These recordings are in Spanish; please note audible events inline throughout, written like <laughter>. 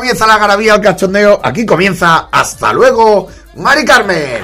Comienza la garabía, el cachondeo. Aquí comienza. Hasta luego, Mari Carmen.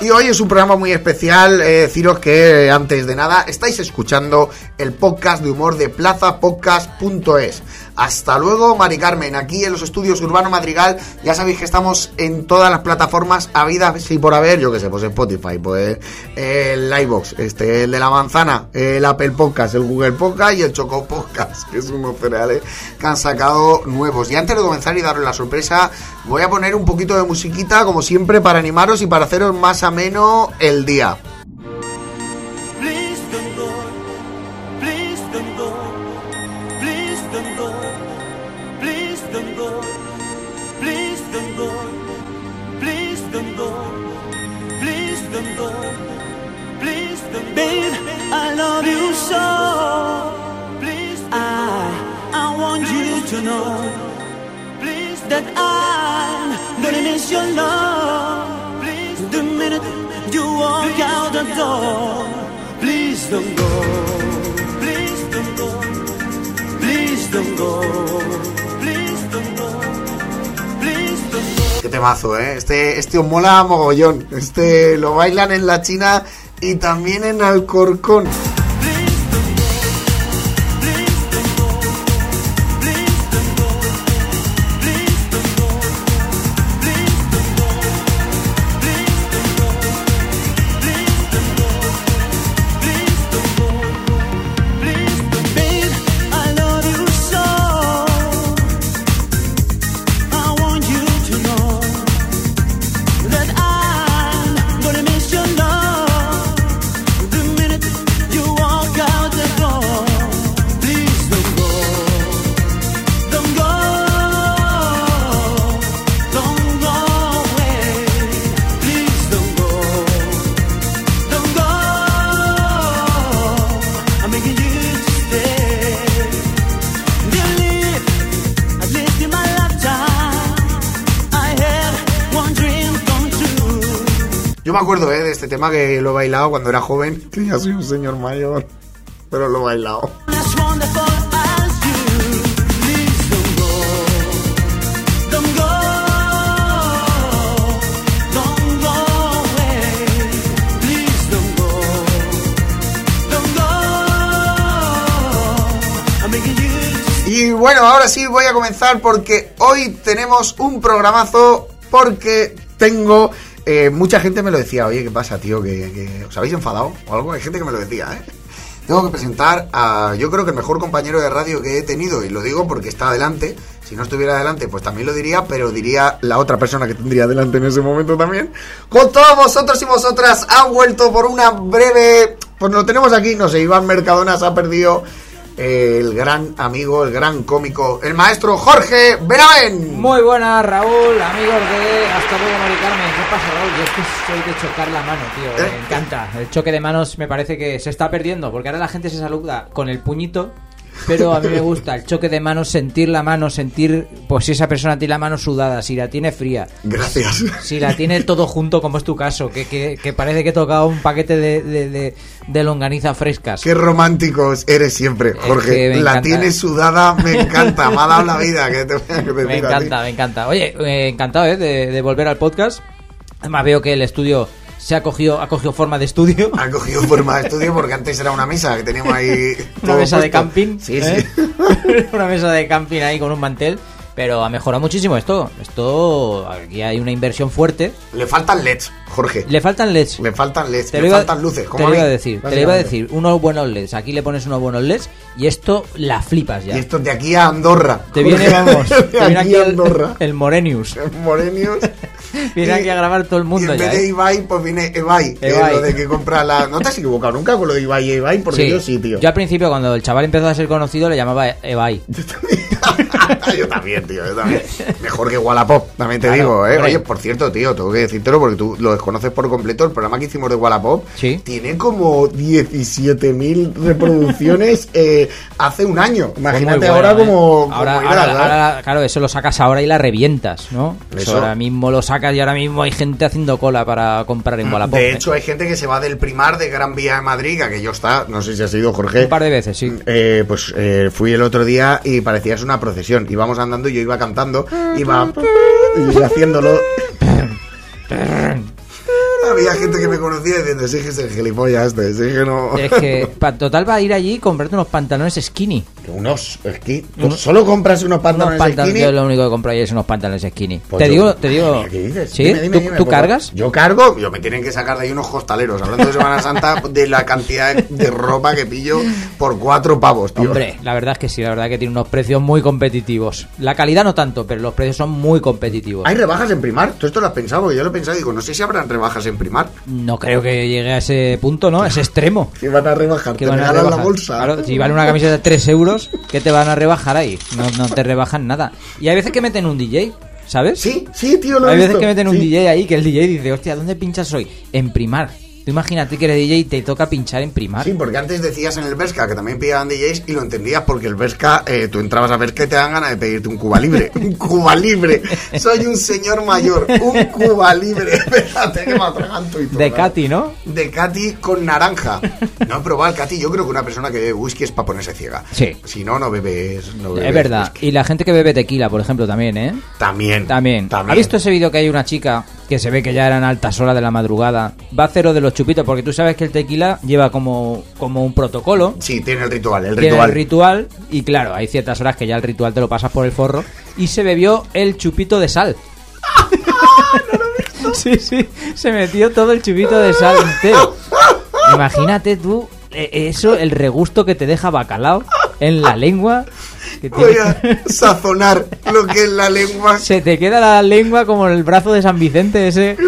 Y hoy es un programa muy especial. eh, deciros que antes de nada estáis escuchando el podcast de humor de plazapodcast.es. Hasta luego, Mari Carmen. Aquí en los estudios Urbano Madrigal. Ya sabéis que estamos en todas las plataformas habidas y por haber. Yo que sé, pues Spotify, pues el iBox, este, el de la manzana, el Apple Podcast, el Google Podcast y el Choco Podcast, <laughs> que es unos cereales que han sacado nuevos. Y antes de comenzar y daros la sorpresa, voy a poner un poquito de musiquita, como siempre, para animaros y para haceros más ameno el día. To know. Qué temazo, ¿eh? Este, este os mola mogollón. Este lo bailan en la China y también en Alcorcón. Yo me acuerdo, ¿eh? De este tema que lo he bailado cuando era joven. Que ya soy un señor mayor. Pero lo he bailado. Y bueno, ahora sí voy a comenzar porque hoy tenemos un programazo porque tengo... eh, mucha gente me lo decía, oye, ¿qué pasa, tío? ¿Que, os habéis enfadado o algo? Hay gente que me lo decía, ¿eh? Tengo que presentar a, yo creo que el mejor compañero de radio que he tenido, y lo digo porque está adelante. Si no estuviera adelante, pues también lo diría, pero diría la otra persona que tendría adelante en ese momento también. Con todos vosotros y vosotras, ha vuelto por una breve. Pues lo tenemos aquí, no sé, Iván Mercadona se ha perdido el gran amigo, el gran cómico, el maestro Jorge Benavén. Muy buenas, Raúl, amigos de Hasta luego, Mari Carmen. ¿Qué pasa, Raúl? Yo es que soy de chocar la mano, tío. ¿Eh? Me encanta. El choque de manos me parece que se está perdiendo, porque ahora la gente se saluda con el puñito. Pero a mí me gusta el choque de manos, sentir la mano, sentir, pues si esa persona tiene la mano sudada, si la tiene fría, Gracias. si la tiene todo junto, como es tu caso, que, que, que parece que he tocado un paquete de, de, de, de longaniza frescas. Qué románticos eres siempre, Jorge. que la tienes sudada, me encanta. Me ha dado la vida. Que te <laughs> Me encanta, me encanta. Oye, eh, encantado ¿eh? de, de volver al podcast. Además veo que el estudio se ha cogido, ha cogido forma de estudio. Ha cogido forma de estudio porque antes era una mesa que teníamos ahí. Una mesa de camping. Sí, ¿eh? sí. <laughs> una mesa de camping ahí con un mantel. Pero ha mejorado muchísimo esto. Esto, aquí hay una inversión fuerte. Le faltan LEDs, Jorge. Le faltan LEDs. Le faltan LEDs. Te le iba, faltan luces. te lo iba a decir, te lo iba a decir, unos buenos LEDs. Aquí le pones unos buenos LEDs y esto la flipas ya. Y esto de aquí a Andorra. Te viene, vamos, <laughs> de te viene aquí aquí a el, Andorra. el Morenius. Morenius. <laughs> Viene Y- aquí a grabar todo el Y mundo en ya. vez de ¿eh? Ibai, pues viene Ebai. que es Ebai. lo de que compra la. No te has equivocado nunca con lo de Ibai y Ebai, porque yo sí, tío. Yo al principio, cuando el chaval empezó a ser conocido, le llamaba Ebai. <laughs> <laughs> yo también, tío, yo también. Mejor que Wallapop, también te Claro, digo, ¿eh? Oye, por cierto, tío, tengo que decírtelo porque tú lo desconoces por completo. El programa que hicimos de Wallapop Sí. tiene como 17.000 reproducciones eh, hace un año. Imagínate bueno, ahora ¿eh? como... como ahora, ¿sabes? ahora, claro, eso lo sacas ahora y la revientas, ¿no? Eso, Eso. ahora mismo lo sacas y ahora mismo hay gente haciendo cola para comprar en Wallapop. De hecho, hay gente que se va del primar de Gran Vía de Madrid, que aquello está, no sé si ha sido Jorge. un par de veces, sí. Eh, pues eh, fui el otro día y parecía es una procesión. Íbamos andando y yo iba cantando, iba y iba haciéndolo. Había gente que me conocía diciendo, sí que es el gilipollas este, sí que no... Es que, pa- total, va a ir allí y comprarte unos pantalones skinny. Unos esquí. ¿Tú solo compras unos Unos pantalones skinny? yo lo único que compro ahí es unos pantalones skinny. Pues te yo- digo, te digo. ¿qué dices? ¿Sí? Dime, dime, ¿Tú, dime, cargas? Yo cargo, yo me tienen que sacar de ahí unos hostaleros. Hablando de Semana Santa, de la cantidad de ropa que pillo por cuatro pavos, tío. Hombre, la verdad es que sí, la verdad es que tiene unos precios muy competitivos. La calidad no tanto, pero los precios son muy competitivos. ¿Hay rebajas en Primar? ¿Tú esto lo has pensado? Yo lo he pensado y digo, no sé si habrán rebajas en Primar. No creo que llegue a ese punto, ¿no? A ese extremo. <laughs> Que van a rebajar, Que te van a regalan la rebajar. bolsa. Claro, si vale una camiseta de 3 euros, ¿qué te van a rebajar ahí? No, no te rebajan nada. Y hay veces que meten un DJ, ¿sabes? Sí, sí, tío, lo he Hay veces visto. que meten un Sí. DJ ahí que el DJ dice, hostia, ¿dónde pinchas hoy? En primar. Tú imagínate que eres DJ y te toca pinchar en primar. Sí, porque antes decías en el Berska que también pillaban DJs y lo entendías porque el Berska, eh, tú entrabas a Berska y te dan ganas de pedirte un Cuba Libre. <laughs> un Cuba Libre. Soy un señor mayor. Un Cuba Libre. <laughs> Espérate que me atraganto y todo. De. Katy, ¿no? De Katy con naranja. No he probado el Katy. Yo creo que una persona que bebe whisky es para ponerse ciega. Sí. Si no, no bebes. No bebes Es verdad. whisky. Y la gente que bebe tequila, por ejemplo, también, ¿eh? También. También. ¿Ha visto ese vídeo que hay una chica que se ve que ya eran altas horas de la madrugada? Va a cero de los chupitos, porque tú sabes que el tequila lleva como, como un protocolo. Sí, tiene el ritual. El Tiene ritual. el ritual, y claro, hay ciertas horas que ya el ritual te lo pasas por el forro. Y se bebió el chupito de sal. <laughs> Sí, sí, se metió todo el chupito de sal entero. Imagínate tú eh, eso, el regusto que te deja bacalao en la lengua. Que Voy a sazonar lo que es la lengua. <laughs> Se te queda la lengua como el brazo de San Vicente ese. <laughs>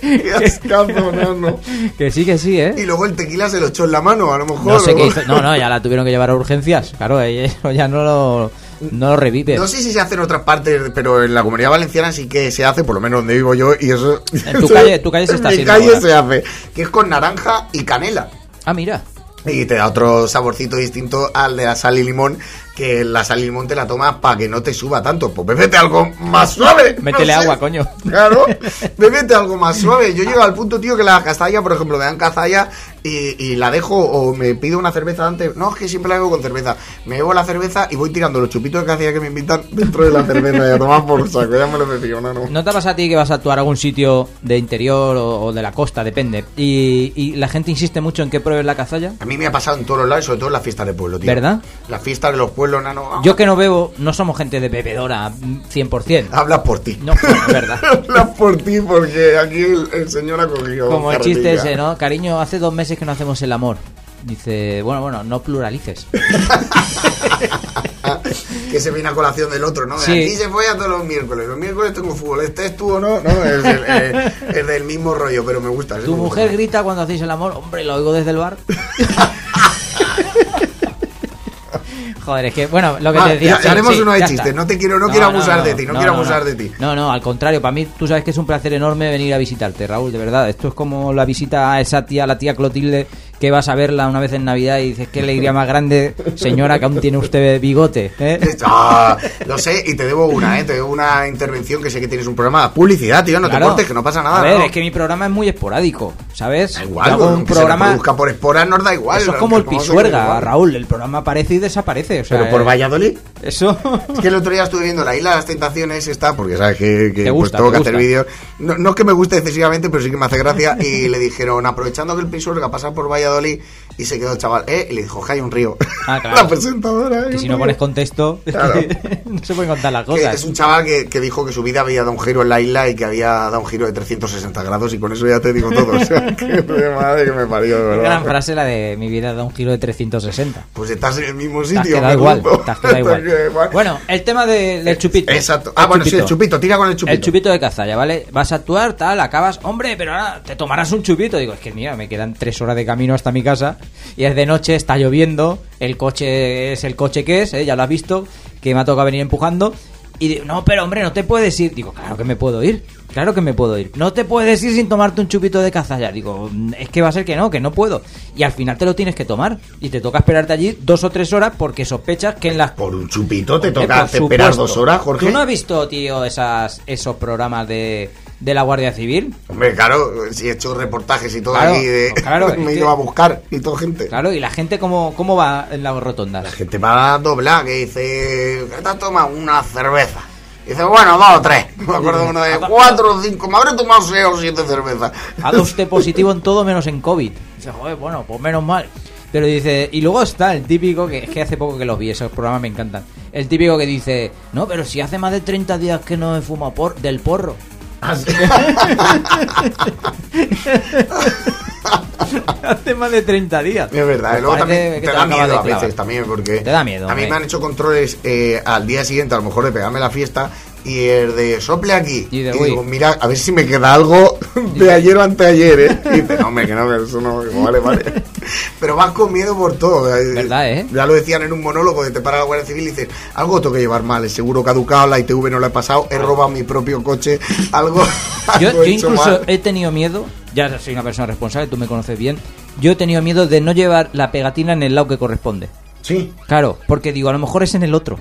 Qué ascazo. Que sí, que sí, ¿eh? Y luego el tequila se lo echó en la mano, a lo mejor. No sé qué ¿no? hizo. No, no, ya la tuvieron que llevar a urgencias. Claro, ahí eso ya no lo, no lo revive. No sé si se hace en otras partes, pero en la comunidad valenciana sí que se hace, por lo menos donde vivo yo, y eso... En tu <laughs> calle- tu calle se está En mi haciendo calle ahora. se hace, que es con naranja y canela. Ah, mira. Y te da otro saborcito distinto al de la sal y limón, que la sal y limón te la tomas para que no te suba tanto. Pues bébete algo más suave. no Métele sé. agua, coño. Claro, <laughs> bébete algo más suave. Yo llego al punto, tío, que la cazalla, por ejemplo, me dan cazalla y, y la dejo o me pido una cerveza antes. No, es que siempre la hago con cerveza. Me bebo la cerveza y voy tirando los chupitos de cazalla que me invitan dentro de la cerveza y a tomar por saco. Ya me lo he metido, no, ¿No te pasa a ti que vas a actuar a algún sitio de interior o, o de la costa, depende? Y, y la gente insiste mucho en que pruebes la cazalla. A mí me ha pasado en todos los lados, sobre todo en las fiestas de pueblo, tío. ¿Verdad? Las fiestas de los pueblos, nano. Yo que no bebo, no somos gente de bebedora mm, 100%. Hablas por ti. No, bueno, es verdad. <laughs> Hablas por ti porque aquí el, el señor ha cogido. Como el chiste ese, ¿no? Cariño, hace dos meses que no hacemos el amor. Dice, bueno, bueno, no pluralices. <laughs> que se viene a colación del otro, ¿no? Sí. Aquí se fue a todos los miércoles. Los miércoles tengo fútbol. Este es tú o no, no, es, el- eh, <laughs> del mismo rollo, pero me gusta. es Tu mujer grita cuando hacéis el amor, hombre, lo oigo desde el bar. Joder, es que, bueno, lo que Ah, te decía. ya- haremos uno de chistes. No te quiero- no quiero abusar de ti, no quiero abusar de ti. No, no, al contrario, para mí, tú sabes que es un placer enorme venir a visitarte, Raúl, de verdad. Esto es como la visita a esa tía, la tía Clotilde, que vas a verla una vez en Navidad y dices, qué alegría <laughs> más grande, señora, que aún tiene usted bigote. ¿eh? <laughs> Ah, lo sé, y te debo una, ¿eh? Te debo una intervención que sé que tienes un programa. Publicidad, tío, no Claro. te cortes, que no pasa nada. A ver, ¿no? es que mi programa es muy esporádico, ¿sabes? Da igual, hago un programa. reproduzca por esporas nos da igual. Eso es como el hacer pisuerga. Raúl. El programa aparece y desaparece. O sea, Pero por eh, Valladolid. Eso. <laughs> Es que el otro día estuve viendo la isla de las tentaciones esta, porque sabes que, que Te gusta, pues, tengo que hacer gusta. vídeos. No, no es que me guste excesivamente, pero sí que me hace gracia. Y le dijeron, aprovechando que el Pisuerga pasa por Valladolid, Valladolid y se quedó el chaval, ¿eh? Y le dijo, que hay un río. Ah, <laughs> claro. la presentadora. Que un si no pones contexto, <laughs> Claro. no se pueden contar las Que cosas. es un chaval que, que dijo que su vida había dado un giro en la isla y que había dado un giro de 360 grados, y con eso ya te digo todo. <laughs> O sea, que madre que me parió, de verdad. Gran frase la de mi vida da un giro de 360. Pues estás en el mismo sitio. me igual, igual. Bueno, el tema de- del chupito. Exacto. Ah, bueno, sí, el chupito, tira con el chupito. El chupito de cazalla, ¿vale? Vas a actuar, tal, acabas, hombre, pero ahora te tomarás un chupito. Digo, es que mira, me quedan tres horas de camino hasta mi casa y es de noche, está lloviendo, el coche es el coche que es, ¿eh? ya lo has visto. que me ha tocado venir empujando. Y digo, no, pero hombre, no te puedes ir. Digo, claro que me puedo ir. Claro que me puedo ir. No te puedes ir sin tomarte un chupito de cazalla. Digo, "Mm, es que va a ser que no, que no puedo. Y al final te lo tienes que tomar. Y te toca esperarte allí dos o tres horas porque sospechas que en las Por un chupito te Eh, toca esperar dos horas, Jorge. ¿Tú no has visto, tío, esas, esos programas de, de la Guardia Civil? Hombre, claro, si he hecho reportajes y todo Claro, aquí de... claro, <laughs> me he ido que- a buscar y todo gente. Claro, y la gente, ¿cómo, cómo va en las rotondas? La gente va a doblar, que dice, ¿qué te has tomado? Una cerveza. Dice, bueno, dos o tres. <laughs> Me acuerdo uno de <laughs> cuatro o cinco. Me habré tomado seis o siete cervezas. Ha usted positivo en todo menos en COVID. Dice, joder, bueno, pues menos mal. Pero dice, y luego está el típico, que es que hace poco que los vi, esos programas me encantan. El típico que dice, no, pero si hace más de 30 días que no he fumado por, del porro. Hace más de 30 días. Es verdad, y luego también te te da miedo a veces también, porque Te da miedo, a mí me han hecho controles eh, al día siguiente, a lo mejor de pegarme la fiesta, y el de sople aquí. Y de, digo, mira, a ver si me queda algo de ayer o anteayer, ¿eh? Y dice, no, hombre, que no, eso no, digo, vale, vale. <laughs> Pero vas con miedo por todo. ¿Verdad, eh? Ya lo decían en un monólogo de te para la Guardia Civil y dices, algo tengo que llevar mal, el seguro caducado, la ITV no lo he pasado, he robado mi propio coche, algo. <laughs> Yo, algo yo he hecho incluso mal. he tenido miedo, ya soy una persona responsable, tú me conoces bien, yo he tenido miedo de no llevar la pegatina en el lado que corresponde. Sí. Claro, porque digo, a lo mejor es en el otro.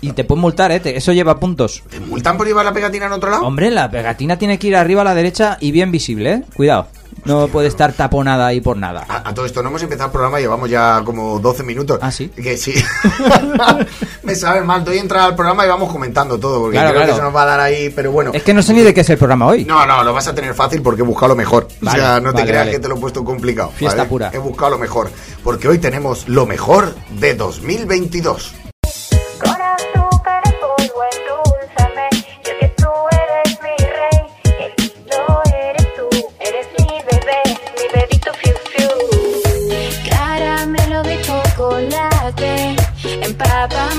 Y te pueden multar, ¿eh? Te- Eso lleva puntos. ¿Te multan por llevar la pegatina en otro lado? Hombre, la pegatina tiene que ir arriba a la derecha y bien visible, ¿eh? Cuidado. No puede estar taponada ahí por nada. A, a todo esto no hemos empezado el programa, llevamos ya como 12 minutos. Ah, ¿sí? Que sí. <laughs> Me sabe mal, doy entrada al programa y vamos comentando todo, porque Claro, creo claro. que se nos va a dar ahí, pero bueno. Es que no sé ni de qué es el programa hoy. No, no, lo vas a tener fácil porque he buscado lo mejor. Vale, o sea, no te vale, creas vale. que te lo he puesto complicado. Fiesta pura. He buscado lo mejor, porque hoy tenemos lo mejor de 2022. by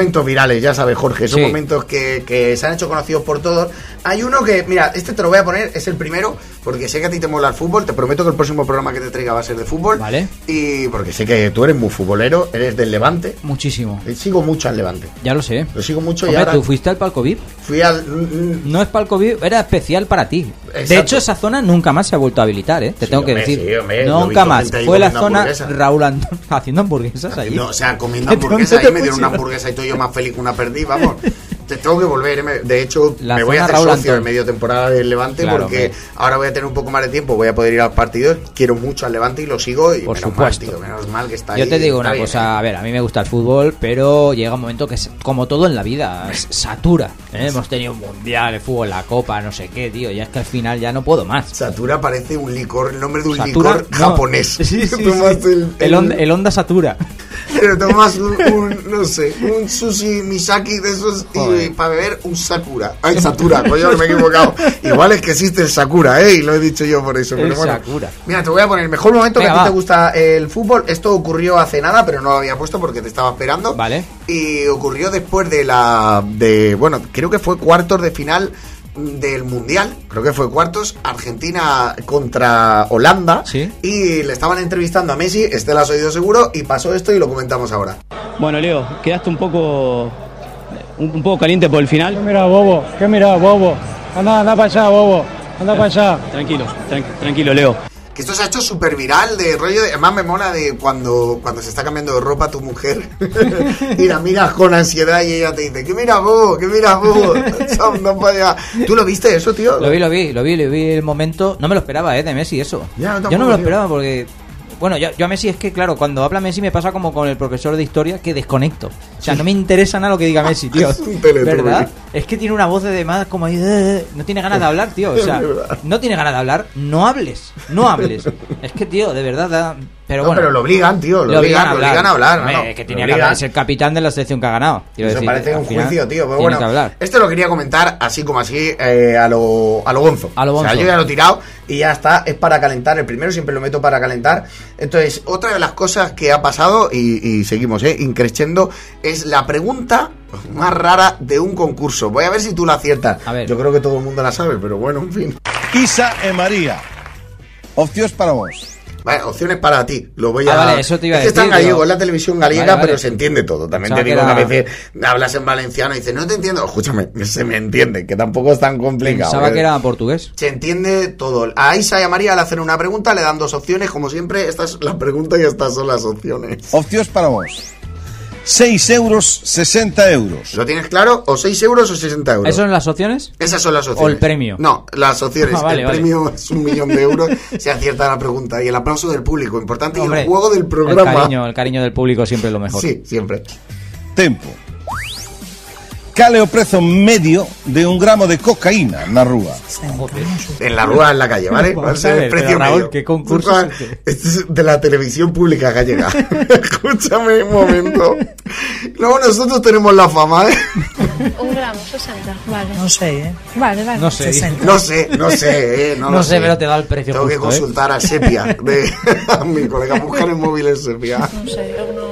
momentos virales, ya sabes, Jorge. Son Sí. momentos que, que se han hecho conocidos por todos. Hay uno que, mira, este te lo voy a poner, es el primero, porque sé que a ti te mola el fútbol. Te prometo que el próximo programa que te traiga va a ser de fútbol. Vale. Y porque sé que tú eres muy futbolero, eres del Levante. Muchísimo. Eh, Sigo mucho al Levante. Ya lo sé. Lo sigo mucho y Hombre, ahora tú fuiste al palco VIP. fui al. mm, mm, No es palco VIP, era especial para ti. De hecho, esa zona nunca más se ha vuelto a habilitar, ¿eh? Te Sí, tengo que decir. sí, nunca más. ahí Fue la zona. Raúl <laughs> haciendo hamburguesas allí. No, o sea, comiendo <laughs> ¿De dónde hamburguesa te y me dieron una hamburguesa y todo yo más feliz que una perdí, vamos. <laughs> Te tengo que volver, eh, me- de hecho, La me voy a hacer Raúl socio en medio temporada del Levante Claro, porque ahora voy a tener un poco más de tiempo, voy a poder ir a los partidos, quiero mucho al Levante y lo sigo y Por menos supuesto. mal, tío, menos mal que está Yo ahí, te digo una bien, cosa, eh. a ver, a mí me gusta el fútbol, pero llega un momento que, es, como todo en la vida, satura. ¿eh? Hemos tenido un mundial, el fútbol, la copa, no sé qué, tío. Ya es que al final ya no puedo más. Satura parece un licor, el nombre de un Satura, licor no. japonés. <laughs> Sí, <laughs> sí, sí. Tomas el, El, el Honda Satura. Pero tomas un, un, no sé, un sushi misaki de esos y para beber un sakura. Ay, Satura, <laughs> coño, me he equivocado. Igual es que existe el sakura, ¿eh? Y lo he dicho yo por eso. El pero bueno. Sakura. Mira, te voy a poner el mejor momento Venga, que a ti te gusta el fútbol. Esto ocurrió hace nada, pero no lo había puesto porque te estaba esperando. Vale. Y ocurrió después de la. de Bueno, creo que fue cuartos de final del mundial creo que fue cuartos Argentina contra Holanda Sí. y le estaban entrevistando a Messi este lo has oído seguro y pasó esto y lo comentamos ahora Bueno, Leo, quedaste un poco un, un poco caliente por el ¿Qué final. mirá, bobo? ¿Qué mirá, bobo? Anda, anda para allá, bobo. Anda para allá. Tranquilo, tranqui- tranquilo, Leo. Que esto se ha hecho súper viral de rollo de, además me mola de cuando cuando se está cambiando de ropa tu mujer <laughs> y la miras con ansiedad y ella te dice ¿qué miras vos? ¿qué miras vos? <laughs> ¿tú lo viste eso tío? Lo vi, lo vi, lo vi, lo vi el momento. No me lo esperaba, ¿eh? De Messi, eso. Ya, yo yo no me lo tío. esperaba porque. Bueno, yo, yo a Messi es que, claro, cuando habla Messi me pasa como con el profesor de historia que desconecto. O sea, no me interesa nada lo que diga Messi, tío. <laughs> Es un. ¿Verdad? Es que tiene una voz de más como ahí, eh, no tiene ganas de hablar, tío. O <laughs> sea, no tiene ganas de hablar, no hables, no hables. Es que, tío, de verdad da... Pero No, bueno, pero lo obligan, tío, lo le obligan, lo obligan a hablar. Hombre, ¿no? que Lo tenía que obligan. hablar, es el capitán de la selección que ha ganado. Eso decir, parece un final juicio, tío. Pero bueno, que hablar. esto lo quería comentar así como así eh, a lo a lo bonzo. A lo O sea, yo ya lo he tirado y ya está. Es para calentar. El primero siempre lo meto para calentar. Entonces, otra de las cosas que ha pasado, y, y seguimos, ¿eh? Increciendo, es la pregunta más rara de un concurso. Voy a ver si tú la aciertas. A ver. Yo creo que todo el mundo la sabe, pero bueno, en fin. Isa e María. Opcións para vos. Vale, opciones para ti. Lo voy a. Ah, vale, eso te iba a es que está en decir, gallego, pero- es la televisión gallega, Vale, vale. pero se entiende todo. También Pensaba te digo que que a era- veces hablas en valenciano y dices, no te entiendo. Escúchame, <laughs> se me entiende, que tampoco es tan complicado. Pensaba ¿eh? que era portugués. Se entiende todo. A Isa y a María le hacen una pregunta, le dan dos opciones, como siempre. Esta es la pregunta y estas son las opciones. Opcións para vos. 6 euros, 60 euros. ¿Lo tienes claro? ¿O 6 euros o 60 euros? ¿Eso son las opciones? Esas son las opciones. ¿O el premio? No, las opciones. <laughs> Ah, vale, el vale. premio es un millón de euros. se acierta la pregunta. Y el aplauso del público, importante. y el juego del El programa. cariño, el cariño del público siempre es lo mejor. Sí, siempre. Tempo. Cal é o prezo medio de un gramo de cocaína na rúa? En la rúa, en la calle, ¿vale? Vamos ¿Cuál es a el precio Raúl, medio? ¿qué concurso es este? Este es de la televisión pública gallega. <laughs> Escúchame un momento. Luego nosotros tenemos la fama, ¿eh? Un gramo, 60. Vale. No sé, ¿eh? Vale, vale. No sé. 60. No sé, no sé, ¿eh? No, <laughs> No lo sé, pero te da el precio Tengo que ¿eh? consultar a Sepia, de <laughs> a mi colega. Buscar el móvil en Sepia. Non sei, eu non...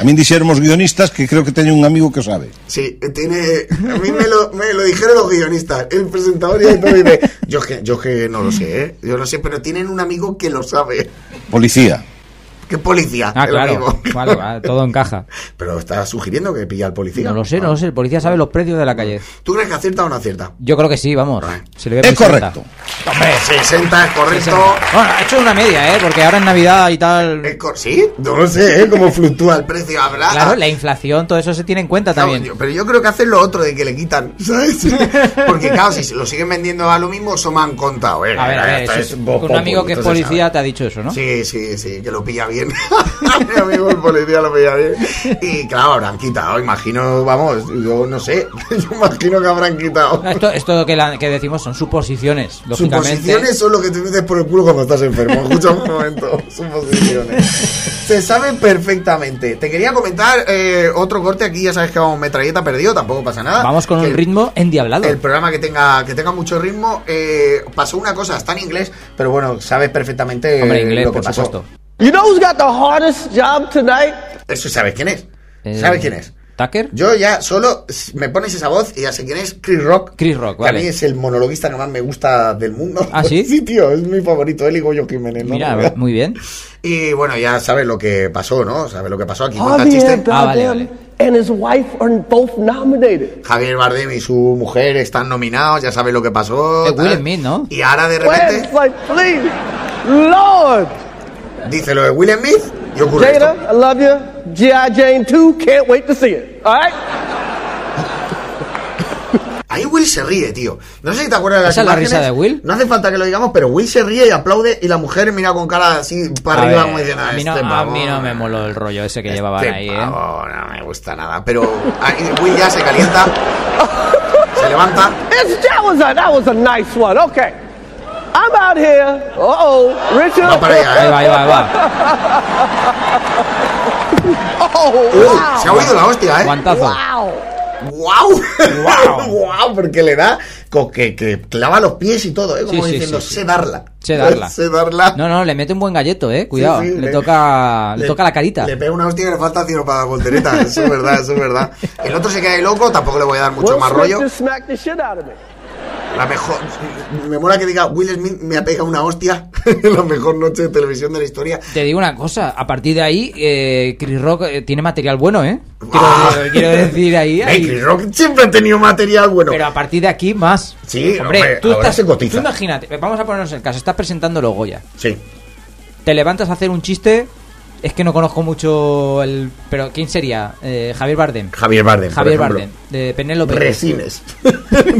A min dixéramos guionistas que creo que teño un amigo que o sabe. Sí, tiene. A mí me lo, me lo dijeron los guionistas. El presentador y todo dice: Yo que, yo que no lo sé, ¿eh? Yo no sé, pero tienen un amigo que lo sabe. Policía. ¿Qué policía? Ah, claro. Vale, vale, todo encaja. <laughs> Pero está sugiriendo que pilla al policía. No lo sé, no lo sé. El policía sabe los precios de la calle. ¿Tú crees que acierta o no acierta? Yo creo que sí, vamos. Vale. Se le ve É muy cerca. correcto. Hombre, 60 es correcto. Bueno, ha hecho una media, ¿eh? Porque ahora en Navidad y tal... Es ¿Sí? No lo sé, ¿eh? Cómo fluctúa el precio. Habrá. Claro, la inflación, todo eso se tiene en cuenta Claro, también. yo- pero yo creo que hacen lo otro de que le quitan, <laughs> ¿sabes? <laughs> Porque claro, si se lo siguen vendiendo a lo mismo, eso me han contado, ¿eh? A ver, a ver, es es- un amigo que es policía te ha dicho eso, ¿no? Sí, sí, sí, que lo pilla bien. <laughs> Mi amigo el policía lo pilla bien. Y claro, habrán quitado, imagino, vamos, yo no sé, <laughs> yo imagino que habrán quitado. Esto, esto que, la- que decimos son suposiciones, lógicamente. Suposiciones son lo que te metes por el culo cuando estás enfermo. Escucha un momento. <laughs> Suposiciones. Se sabe perfectamente. Te quería comentar eh, otro corte aquí. Ya sabes que vamos metralleta perdido. Tampoco pasa nada. Vamos con Que un ritmo endiablado. El programa que tenga que tenga mucho ritmo. eh, pasó una cosa, está en inglés, pero bueno, sabes perfectamente Hombre, inglés, lo que por pasó. supuesto. You know who's got the hardest job tonight? Eso sabes quién es. Eh, ¿Sabes quién es? ¿Tucker? Yo ya solo me pones esa voz y ya sé quién es Chris Rock. Chris Rock, que a vale. mí es el monologuista que más me gusta del mundo. ¿Ah, sí? <laughs> sí, tío, es mi favorito. Él y Goyo Jiménez. ¿no? Mira, <laughs> muy bien. Y bueno, ya sabes lo que pasó, ¿no? Sabes lo que pasó aquí. Javier chiste. Ah, vale, Bardem vale. and his wife are both nominated. Javier Bardem y su mujer están nominados, ya sabes lo que pasó. Es. Will Smith, ¿no? Y ahora de repente it's like, please, Lord. Dice lo de Will Smith y ocurre Jada, esto. I love you. G.I. Jane 2, can't wait to see it. All right? Ahí Will se ríe, tío. No sé si te acuerdas de las ¿Esa es la risa de Will? No hace falta que lo digamos, pero Will se ríe y aplaude y la mujer mira con cara así para A arriba ver, como diciendo, a, mí no, este a pavo, mí no me moló el rollo ese que este llevaban ahí, ¿eh? no me gusta nada. Pero ahí Will ya se calienta, se levanta. It's, that, was a, that was a nice one. Okay. I'm out here. Uh-oh. Richard. Va para allá, Ahí va, ahí va, ahí va. Oh, Uh, wow. se ha oído la hostia, ¿eh? Guantazo. Wow. ¡Wow! <laughs> ¡Wow! Porque le da que, que clava los pies y todo, ¿eh? Como Sí, sí, diciendo, sí, sí. sé darla. Sé darla. <laughs> sé darla. No, no, le mete un buen galleto, eh. Cuidado. Sí, sí, le, toca, le, toca la carita. Le pega una hostia que le falta tiro para la voltereta. Eso es verdad, eso es verdad. El otro se queda ahí loco, tampoco le voy a dar mucho más rollo. La mejor. Me mola que diga Will Smith me ha pegado una hostia. <laughs> la mejor noche de televisión de la historia. Te digo una cosa, a partir de ahí, eh, Chris Rock eh, tiene material bueno, ¿eh? Quiero, Ah. quiero decir ahí. Hey. Chris Rock siempre ha tenido material bueno. Pero a partir de aquí, más. Sí, hombre, hombre, tú, ahora estás, se cotiza. tú imagínate, vamos a ponernos en el caso, estás presentando los Goya. Sí. Te levantas a hacer un chiste Es que no conozco mucho el... Pero ¿quién sería? Eh, Javier Bardem. Javier Bardem. por Javier ejemplo. Bardem. De Penélope. Resines. <laughs>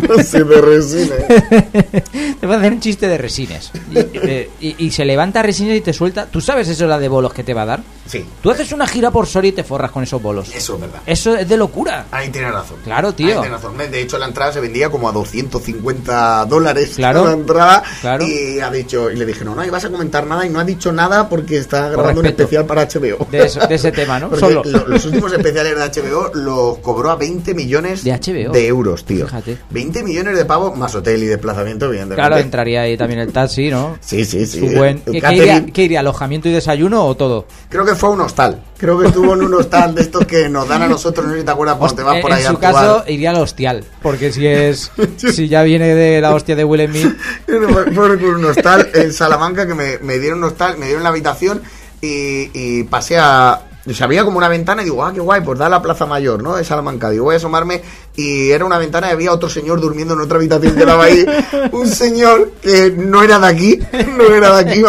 no sé, de resines. <laughs> te voy a hacer un chiste de resines. Y, eh, y- y se levanta resines y te suelta. ¿Tú sabes eso la de bolos que te va a dar? Sí, Tú haces una gira por Soria y te forras con esos bolos. eso es verdad. Eso es de locura. Ahí tienes razón. Claro, tío. Ahí tienes razón. De hecho, la entrada se vendía como a 250 dólares. Claro. La entrada. Claro. Y ha dicho, y le dije, no, no, y vas a comentar nada. Y no ha dicho nada porque está grabando un especial para HBO. De, eso- de ese tema, ¿no? <laughs> Solo. lo- los últimos especiales de HBO los cobró a 20 millones De HBO. euros, tío. Fíjate. 20 millones de pavos más hotel y desplazamiento, evidentemente. Claro, entraría ahí también el taxi, ¿no? Sí, sí, sí. Buen... ¿Qué, qué iría, qué iría, ¿Alojamiento y desayuno o todo? Creo que fue un hostal. Creo que estuvo en un hostal de estos que nos dan a nosotros, no sé si te acuerdas, cuando te vas por ahí en a su actuar. caso iría al hostial, porque si es <laughs> si ya viene de la hostia de Will Smith, <laughs> Fue fue un hostal en Salamanca que me, me dieron un hostal, me dieron la habitación y, y pasé a. o sea, había como una ventana y digo, ah, qué guay, pues da la Plaza Mayor, ¿no? De Salamanca. Digo, voy a asomarme y era una ventana y había otro señor durmiendo en otra habitación que daba ahí. <laughs> Un señor que no era de aquí, no era de aquí,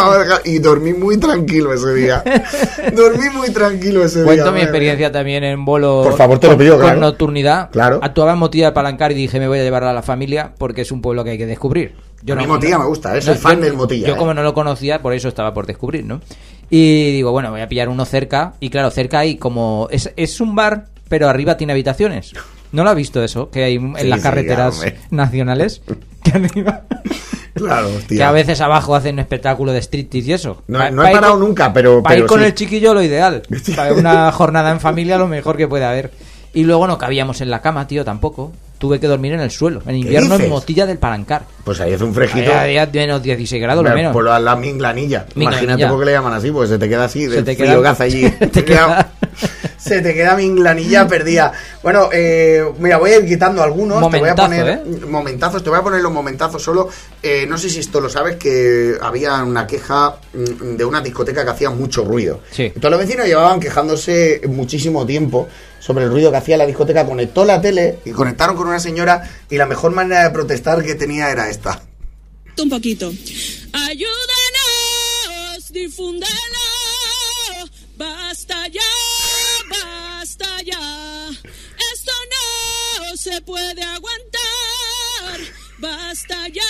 y dormí muy tranquilo ese día. Dormí muy tranquilo ese día. cuento mi madre experiencia también en bolo Por favor, te lo pido, con claro. nocturnidad. Claro. Actuaba en Motilla de Palancar y dije, me voy a llevar a la familia porque es un pueblo que hay que descubrir. A mí Motilla me gusta, ¿eh? Soy fan del Motilla, Yo ¿eh? como no lo conocía, por eso estaba por descubrir, ¿no? Y digo, bueno, voy a pillar uno cerca y claro, cerca hay como es, es un bar, pero arriba tiene habitaciones. ¿No lo has visto eso? Que hay en Sí, las carreteras nacionales. Que arriba... Claro, hostia. Que a veces abajo hacen un espectáculo de striptease y eso. No- Pa- no he parado con- nunca, pero- Para ir con sí. el chiquillo lo ideal. <laughs> Para una jornada en familia lo mejor que puede haber. Y luego no cabíamos en la cama, tío, tampoco. Tuve que dormir en el suelo. En invierno en? Motilla del Palancar. Pues ahí hace un fresquito. Había menos 16 grados, lo menos. Por la, la minglanilla. Minglanilla. Imagínate por qué le llaman así, pues se te queda así, Se del te frío queda- allí. <laughs> te queda- se te queda minglanilla perdida. Bueno, eh, mira, voy a ir quitando algunos. te voy a Momentazo, poner ¿eh? momentazos, te voy a poner los momentazos solo. Eh, no sé si esto lo sabes, que había una queja mm, de una discoteca que hacía mucho ruido. Sí. Todos los vecinos llevaban quejándose muchísimo tiempo sobre el ruido que hacía la discoteca. Conectó la tele y conectaron con una señora y la mejor manera de protestar que tenía era esta. un poquito. Ayúdanos, difúndelo. Basta ya, se puede aguantar. Basta ya,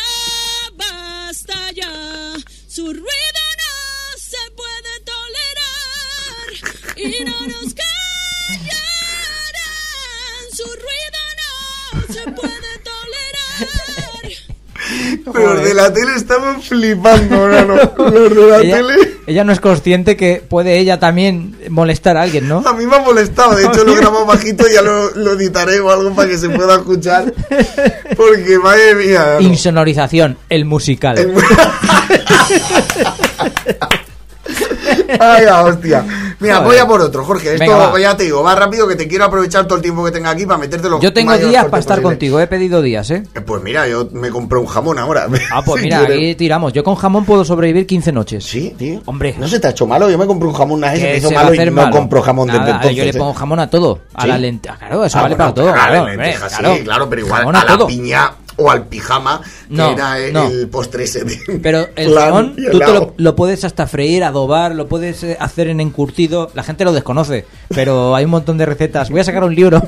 basta ya. Su ruido no se puede tolerar. Y no nos callarán. <laughs> Pero los de la tele estaban flipando, ¿no? Los de la ella, tele. ella no es consciente que puede ella también molestar a alguien, ¿no? A mí me ha molestado, de hecho lo <laughs> grabo bajito, ya lo, lo editaré o algo para que se pueda escuchar. Porque, madre mía. no. Insonorización, el musical. <laughs> Ay, la hostia. Mira, Joder. voy a por otro, Jorge. Esto Venga, ya te digo, va rápido que te quiero aprovechar todo el tiempo que tenga aquí para meterte los Yo tengo días para estar posible. contigo, he pedido días, ¿eh? Eh, Pues mira, yo me compré un jamón ahora. Ah, pues <laughs> mira, aquí tiramos. Yo con jamón puedo sobrevivir 15 noches. Sí, tío. Hombre. No se te ha hecho malo. Yo me compré un jamón una vez, Que hizo se malo y no malo. compro jamón desde Nada, entonces. Yo le ¿eh? pongo jamón a todo. A ¿Sí? la lenteja. Claro, eso Ah, vale bueno, para todo. claro, Claro, hombre, lenteja, sí, claro, pero igual Jamón a, a la todo. piña o al pijama, No, que era el, no. el postre ese de Pero el <laughs> jamón, tú te lo, lo puedes hasta freír, adobar, lo puedes eh, hacer en encurtido. La gente lo desconoce, pero hay un montón de recetas. Voy a sacar un libro.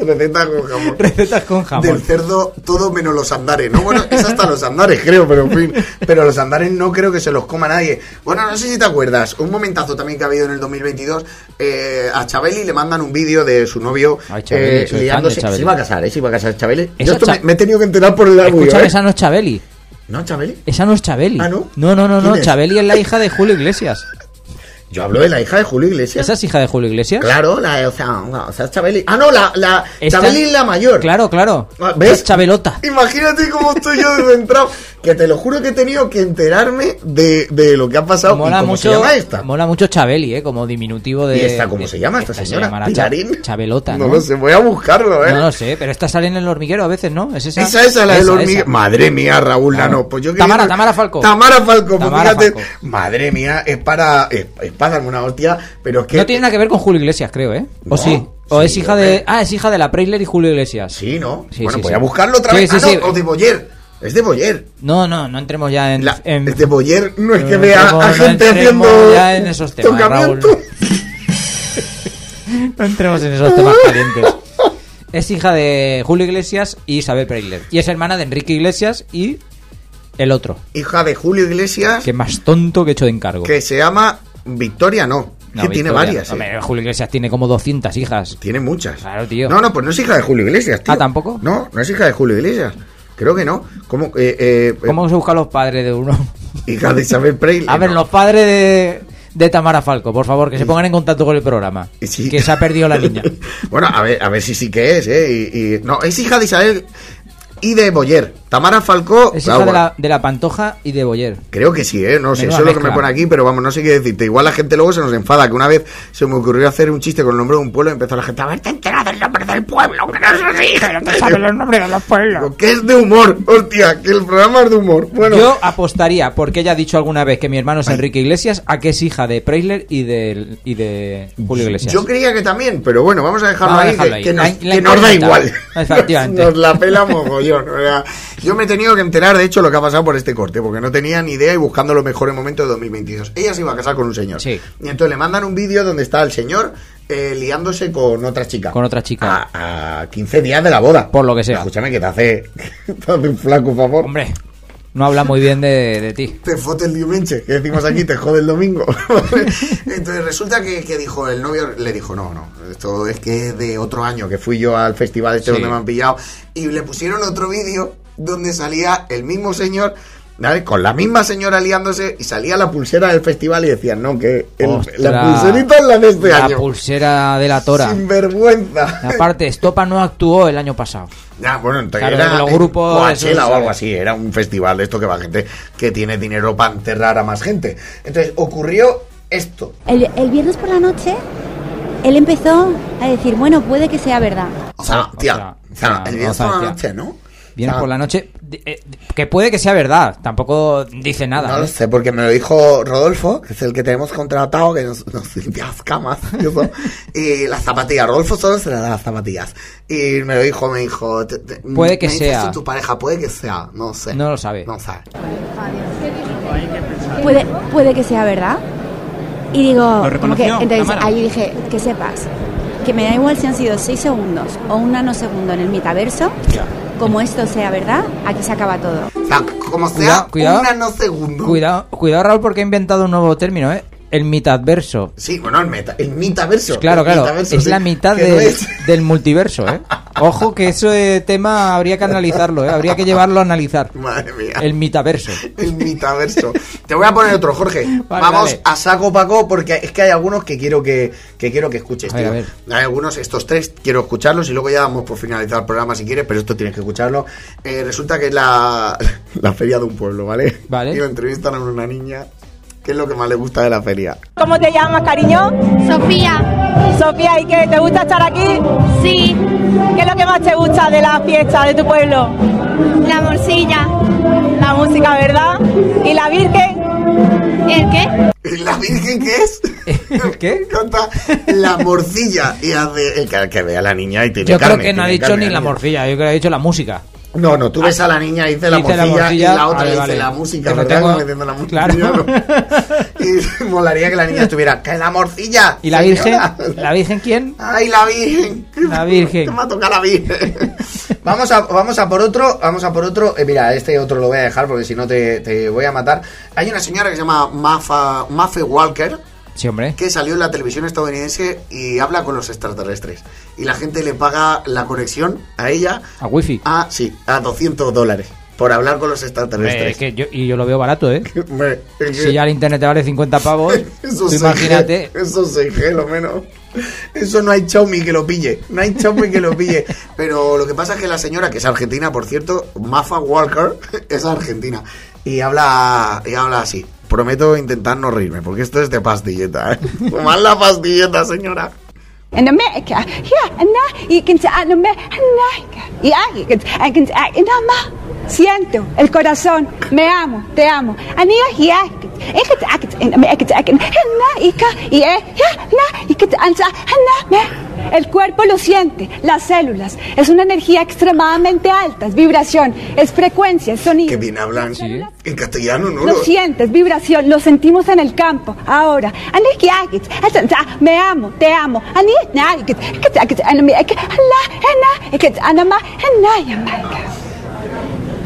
<laughs> Receta con jamón. Recetas con jamón. Del cerdo, todo menos los andares, ¿no? Bueno, es hasta los andares, creo, pero en fin. Pero los andares no creo que se los coma nadie. Bueno, no sé si te acuerdas, un momentazo también que ha habido en el 2022. eh, a Chabeli le mandan un vídeo de su novio Ay, Chabeli, eh, liándose. Se iba a casar, ¿eh? Se iba a casar Chabeli. Yo esto me, me he tenido que enterar por el audio, Escúchame, ¿eh? esa no es Chabeli. ¿No, Chabeli? Esa no es Chabeli. Ah, ¿no? No, no, no, no. Chabeli es la hija de Julio Iglesias. Yo hablo de la hija de Julio Iglesias. ¿Esa es hija de Julio Iglesias? Claro, la, o sea, no, o sea, es Chabeli. Ah, no, la, la Esta- Chabeli es la mayor. Claro, claro. Ah, ¿Ves? Es Chabelota. Imagínate cómo estoy yo desde entrado. <laughs> Que te lo juro que he tenido que enterarme de, de lo que ha pasado. ¿Y Mola cómo mucho, se llama esta? mola mucho Chabeli, ¿eh? Como diminutivo de... ¿Y esta cómo de- se llama esta se señora? Cha- Chabelota, ¿no? No lo sé, voy a buscarlo, ¿eh? No lo sé, pero esta sale en el hormiguero a veces, ¿no? ¿Es esa? Esa, esa, la del hormiguero. esa. Madre mía, Raúl Claro. Lano. Pues yo Tamara, digo- Tamara Falco. Tamara Falco, pues Tamara fíjate. Falco. Madre mía, es para. Es, es para darme una hostia, pero es que. No tiene nada que ver con Julio Iglesias, creo, ¿eh? ¿O No, sí? ¿O sí, es hija de... Ah, es hija de la Preisler y Julio Iglesias. Sí, ¿no? Sí, bueno, sí, voy a buscarlo otra vez. sí, Ah, no, sí. o de Boyer. Es de Boyer. No, no, no entremos ya en. La- en- es de Boyer no es que no vea a no gente entremos haciendo ya en esos temas, tocamiento. <laughs> No entremos en esos temas calientes. Es hija de Julio Iglesias y Isabel Preisler. Y es hermana de Enrique Iglesias y el otro, Hija de Julio Iglesias, que más tonto que hecho de encargo. que se llama Victoria, no. No, que tiene varias. eh. Hombre, Julio Iglesias tiene como 200 hijas. Tiene muchas. Claro, tío. No, no, pues no es hija de Julio Iglesias, tío. Ah, ¿tampoco? No, no es hija de Julio Iglesias. Creo que no. ¿Cómo? Eh, eh, ¿Cómo se buscan los padres de uno? Hija de Isabel Preisler. A ver, no. los padres de, de Tamara Falco, por favor, que se pongan en contacto con el programa. Sí. Que se ha perdido la niña. <laughs> bueno, a ver, a ver si sí que es, ¿eh? Y, y- no, es hija de Isabel y de Boyer. Tamara Falcó. Es hija de la, de la Pantoja y de Boyer. Creo que sí, ¿eh? No sé, Menuda eso es lo que me pone aquí, pero vamos, no sé qué decirte. Igual la gente luego se nos enfada, que una vez se me ocurrió hacer un chiste con el nombre de un pueblo y empezó la gente a ver, te enteras del nombre del pueblo, que no es <laughs> así. Pero te sabes los nombres de los pueblos. Que es de humor, hostia, que el programa es de humor. Bueno, Yo apostaría, porque ella ha dicho alguna vez que mi hermano es Enrique Iglesias, a que es hija de Preisler y de, y de Julio Iglesias. yo creía que también, pero bueno, vamos a dejarlo Vamos a ahí, dejarlo que, ahí. que nos, La- la que nos da igual. Efectivamente. <laughs> Nos la pela mogollón. O sea, yo me he tenido que enterar, de hecho, lo que ha pasado por este corte, porque no tenía ni idea y buscando los mejores momentos de 2022. Ella se iba a casar con un señor. Sí. Y entonces le mandan un vídeo donde está el señor eh, liándose con otra chica. Con otra chica. A, a 15 días de la boda. Por lo que sea. Escúchame, que te hace, <laughs> te hace un flaco favor. Hombre, no habla muy bien de, de ti. Te fote el diumenche, que decimos aquí, te jode el domingo. <laughs> Entonces resulta que, que dijo, el novio le dijo, no, no, esto es que es de otro año, que fui yo al festival este Sí. donde me han pillado, y le pusieron otro vídeo donde salía el mismo señor, ¿vale? con la misma señora liándose, y salía la pulsera del festival y decían, no, que el- Ostras, la pulserita es la de este la año. pulsera de la tora. Sin vergüenza. Aparte, Estopa no actuó el año pasado. Ya, bueno, entonces Claro, era los grupos, Coachella o algo así, era un festival de esto que va gente que tiene dinero para enterrar a más gente. Entonces ocurrió esto. El, el viernes por la noche, él empezó a decir, bueno, puede que sea verdad. O sea, tía, o sea, o sea, el viernes o sea, por la noche, ¿no? Viene O sea, por la noche. eh, que puede que sea verdad. Tampoco dice nada. No ¿eh? lo sé, porque me lo dijo Rodolfo, que es el que tenemos contratado, que nos, nos limpia las camas y, <laughs> eso, y las zapatillas. Rodolfo solo se le da las zapatillas. Y me lo dijo, me dijo... te- te- Puede que sea. tu pareja, puede que sea, no sé. No lo sabe. No sabe. Puede, puede que sea verdad. Y digo, ¿Lo como que, entonces Tamara? ahí dije, que sepas, que me da igual si han sido 6 segundos o un nanosegundo en el metaverso, como esto sea verdad, aquí se acaba todo. O sea, como sea, Cuidado, cuidado. un nanosegundo. Cuidado, cuidado, Raúl, porque he inventado un nuevo término, ¿eh? El mitadverso. Sí, bueno, el, meta, el mitaverso. Claro, el claro. mitaverso, es sí, la mitad <laughs> del, multiverso, ¿eh? Ojo que ese tema habría que analizarlo, ¿eh? Habría que llevarlo a analizar. Madre mía. El mitaverso. El mitaverso. Te voy a poner otro, Jorge. Vale, Vamos dale. a saco Paco porque es que hay algunos que quiero que, que quiero que escuches, A ver, tío. a ver. Hay algunos, estos tres, quiero escucharlos y luego ya damos por finalizar el programa si quieres, pero esto tienes que escucharlo. Eh, resulta que es la, <laughs> la feria de un pueblo, ¿vale? Vale. Y lo entrevistan a una niña. ¿Qué es lo que más le gusta de la feria? ¿Cómo te llamas, cariño? Sofía, Sofía, ¿y qué? ¿Te gusta estar aquí? sí, ¿Qué es lo que más te gusta de la fiesta de tu pueblo? la morcilla. La música, ¿verdad? ¿Y la Virgen? ¿El qué? ¿La Virgen qué es? ¿Qué? <laughs> Canta la morcilla y hace el que, vea a la niña y tiene Yo creo carne, que no ha dicho carne ni la morcilla, yo creo que ha dicho la música. No, no, tú ves a la niña y dice la, morcilla, y la otra vale, dice vale. la música, ¿verdad? tengo- diciendo la <laughs> música. Claro. Y <laughs> molaría que la niña estuviera, ¡que la morcilla! ¿Y la señora". Virgen? ¿La Virgen quién? ¡Ay, la Virgen! La <laughs> Virgen. Que me ha tocado la Virgen. vamos, a, vamos a por otro, vamos a por otro. Eh, mira, este otro lo voy a dejar porque si no te, te voy a matar. Hay una señora que se llama Mafa, Mafe Walker Sí, hombre. que salió en la televisión estadounidense y habla con los extraterrestres. Y la gente le paga la conexión a ella A wifi. a, sí, a 200 dólares por hablar con los extraterrestres. es que yo, y yo lo veo barato, ¿eh? <laughs> Si ya el internet te vale 50 pavos, <laughs> eso tú se imagínate. Eso se lo menos. Eso no hay Xiaomi que lo pille. No hay Xiaomi que lo pille. Pero lo que pasa es que la señora, que es argentina, por cierto, Mafa Walker, <laughs> es argentina. Y habla, y habla así. Prometo intentar no reírme, porque esto es de pastilleta, ¿eh? <laughs> Tomad la pastilleta, señora. en aan Amerika. Ja, je kunt, je kunt, en maar. Siento el corazón, me amo, te amo. El cuerpo lo siente, las células. Es una energía extremadamente alta, es vibración, es frecuencia, es sonido. Que bien hablan en castellano, ¿no? Lo sientes, vibración, lo sentimos en el campo. Ahora, me amo, te amo.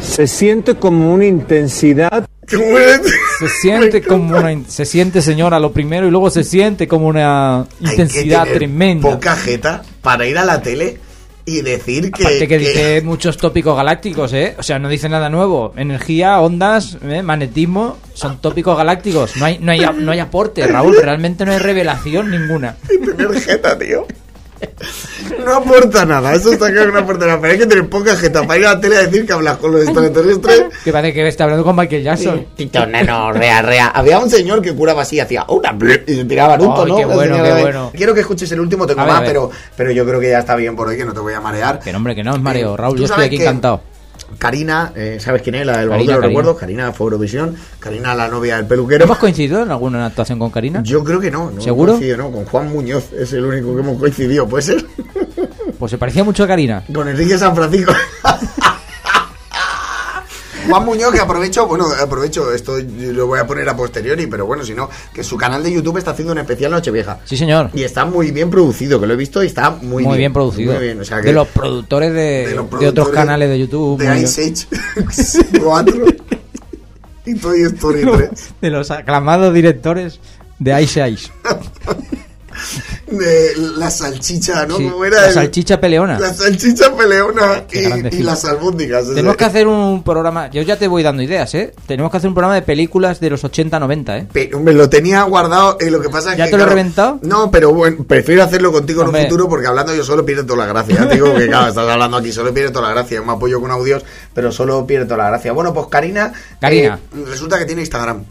Se siente como una intensidad. Se siente como una se siente señora lo primero y luego se siente como una Hay que intensidad tener tremenda. Poca jeta para ir a la tele y decir que. Aparte que que- dice muchos tópicos galácticos, ¿eh? O sea, no dice nada nuevo. Energía, ondas, ¿eh? magnetismo, son tópicos galácticos. No hay, no hay, no hay aporte, Raúl. Realmente no hay revelación ninguna. tener jeta, tío. No aporta nada, eso está claro que no aporta nada. Pero hay que tener poca jeta para ir a la tele a decir que hablas con los extraterrestres. Que parece que está hablando con Michael Jackson. Tito, nano, rea, rea. Había un señor que curaba así, hacía una y se tiraba Naruto, ¿no? qué La bueno, señora qué de- bueno. Quiero que escuches el último, tengo más, pero, pero yo creo que ya está bien por hoy, que no te voy a marear. Que hombre, que no es mareo, Eh, Raúl. Yo estoy aquí encantado. Karina, eh, ¿sabes quién es? La del baúl de los Karina. recuerdos. Karina fue Eurovisión. Karina, la novia del peluquero. ¿Hemos coincidido en alguna actuación con Karina? Yo creo que no. no ¿Seguro? no, con Juan Muñoz es el único que hemos coincidido, ¿puede ser? Pues se parecía mucho a Karina. Con Enrique San Francisco. <laughs> Juan Muñoz, que aprovecho, bueno, aprovecho, esto lo voy a poner a posteriori, pero bueno, si no, que su canal de YouTube está haciendo un especial Nochevieja. Sí, señor. Y está muy bien producido, que lo he visto y está muy, Muy, bien, producido. Muy bien, o sea que de los productores de, de los de otros canales de YouTube. de. Ice Age <laughs> 4 y Toy Story <laughs> 3. de los aclamados directores de Ice Ice. <laughs> De la salchicha, ¿no? Sí, ¿Cómo era? la el- salchicha peleona. La salchicha peleona y, y las albóndigas. Tenemos que hacer un programa. Yo ya te voy dando ideas, ¿eh? Tenemos que hacer un programa de películas de los 80-90, ¿eh? Pe- hombre, lo tenía guardado y lo que pasa es ¿Ya que. te lo he reventado? No, pero bueno, prefiero hacerlo contigo en un futuro porque hablando yo solo pierde toda la gracia. <laughs> Digo que, claro, estás hablando aquí, solo pierde toda la gracia. Yo me apoyo con audios, pero solo pierde toda la gracia. Bueno, pues Karina. Karina. eh, resulta que tiene Instagram.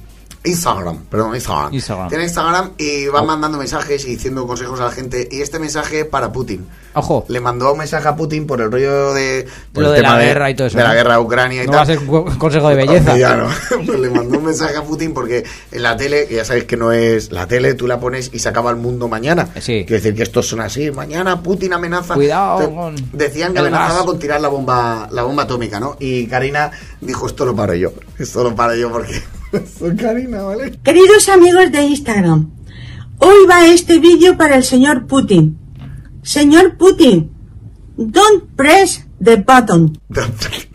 Instagram, perdón, Instagram. Instagram. Tiene Instagram y va mandando mensajes y diciendo consejos a la gente. Y este mensaje para Putin. Ojo. Le mandó un mensaje a Putin por el rollo de. por Lo el de tema la guerra y todo eso, De la guerra de Ucrania y No tal. va a ser consejo de belleza. <laughs> Ya no. <laughs> Pues le mandó un mensaje a Putin porque en la tele, que ya sabéis que no es la tele, tú la pones y se acaba el mundo mañana. Sí. Quiere decir que estos son así. Mañana Putin amenaza. Cuidado con Decían que amenazaba gas. con tirar la bomba, la bomba atómica, ¿no? Y Karina dijo, esto lo paro yo. Esto lo paro yo porque Karina, ¿vale? Queridos amigos de Instagram, hoy va este vídeo para el señor Putin. Señor Putin, don't press the button.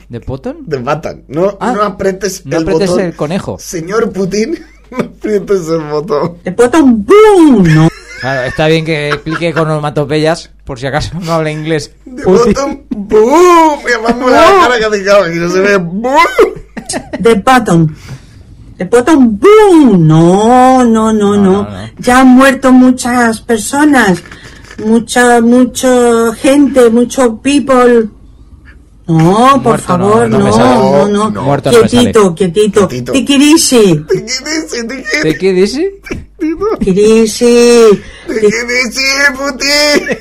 ¿De Potton? De Batan. No, no aprietes No el apretes botón. el conejo. Señor Putin, <laughs> no aprietes el botón. The button, boom, no. Claro, está bien que explique con onomatopeyas, por si acaso no habla inglés. De Putin. botón, ¡boom! Me vamos la cara que claro, y no se ve ¡boom! The button. The button, boom. No, no, no, no. Ya han muerto muchas personas. Mucha, mucha gente, mucho people. No, por favor, no no, no, no. Quietito, quietito. ¿De Putin?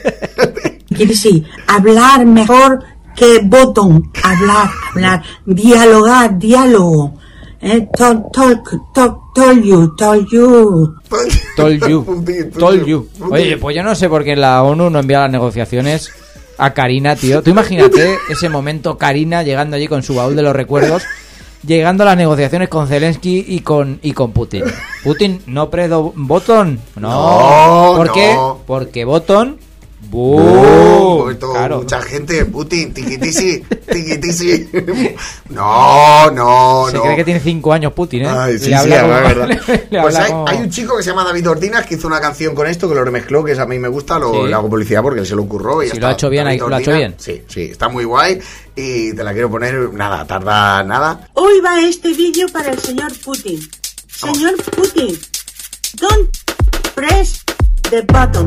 Take it easy. Hablar mejor que botón. Hablar, hablar. Dialogar, diálogo. Eh, talk, talk, talk, told you, told you. Told <laughs> you. Told you. Oye, pues yo no sé por qué la ONU no envía las negociaciones a Karina, tío. Tú imagínate <laughs> ese momento, Karina llegando allí con su baúl de los recuerdos, llegando a las negociaciones con Zelensky y con, y con Putin. Putin, no predo botón. No. No, ¿Por qué? Porque botón. Muerto Claro. Mucha gente, Putin, tiquitisi, <laughs> tiquitisi. No, no, Se no. cree que tiene cinco años Putin, ¿eh? Ay, sí, Le sí, como- verdad. <laughs> le Pues habla hay, como- hay un chico que se llama David Ordinas que hizo una canción con esto, que lo remezcló, que es a mí me gusta, lo, Sí. le hago publicidad porque él se lo ocurrió. Y Si lo ha está. hecho bien, David ahí- lo ha hecho bien. Sí, sí, está muy guay y te la quiero poner, nada, tarda nada. Hoy va este vídeo para el señor Putin. Señor Putin, don't press the button.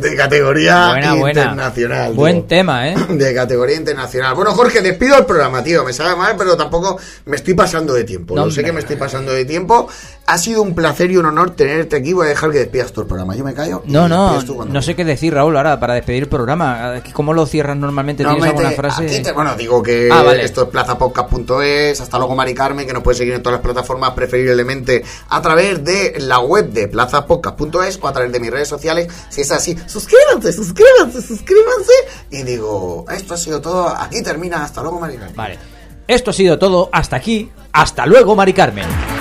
de, de categoría Buena, internacional. Buen tema, ¿eh? <clears throat> De categoría internacional. Bueno, Jorge, despido el programa, tío. Me sabe mal, pero tampoco me estoy pasando de tiempo. No, sé que me estoy pasando de tiempo. Ha sido un placer y un honor tenerte aquí. Voy a dejar que despidas tú el programa. Yo me callo. No, no, no sé qué decir, Raúl, ahora para despedir el programa. ¿Cómo lo cierras normalmente? ¿Tienes alguna frase? te- bueno, digo que Ah, vale. esto es plazapodcast.es, hasta luego Mari Carmen, que nos puedes seguir en todas las plataformas, preferiblemente a través de la web de plazapodcast.es o a través de mis redes sociales. Si es así, suscríbanse, suscríbanse, suscríbanse. Y digo, esto ha sido todo, aquí termina, hasta luego Mari Carmen. Vale. Esto ha sido todo. Hasta aquí. Hasta luego, Mari Carmen.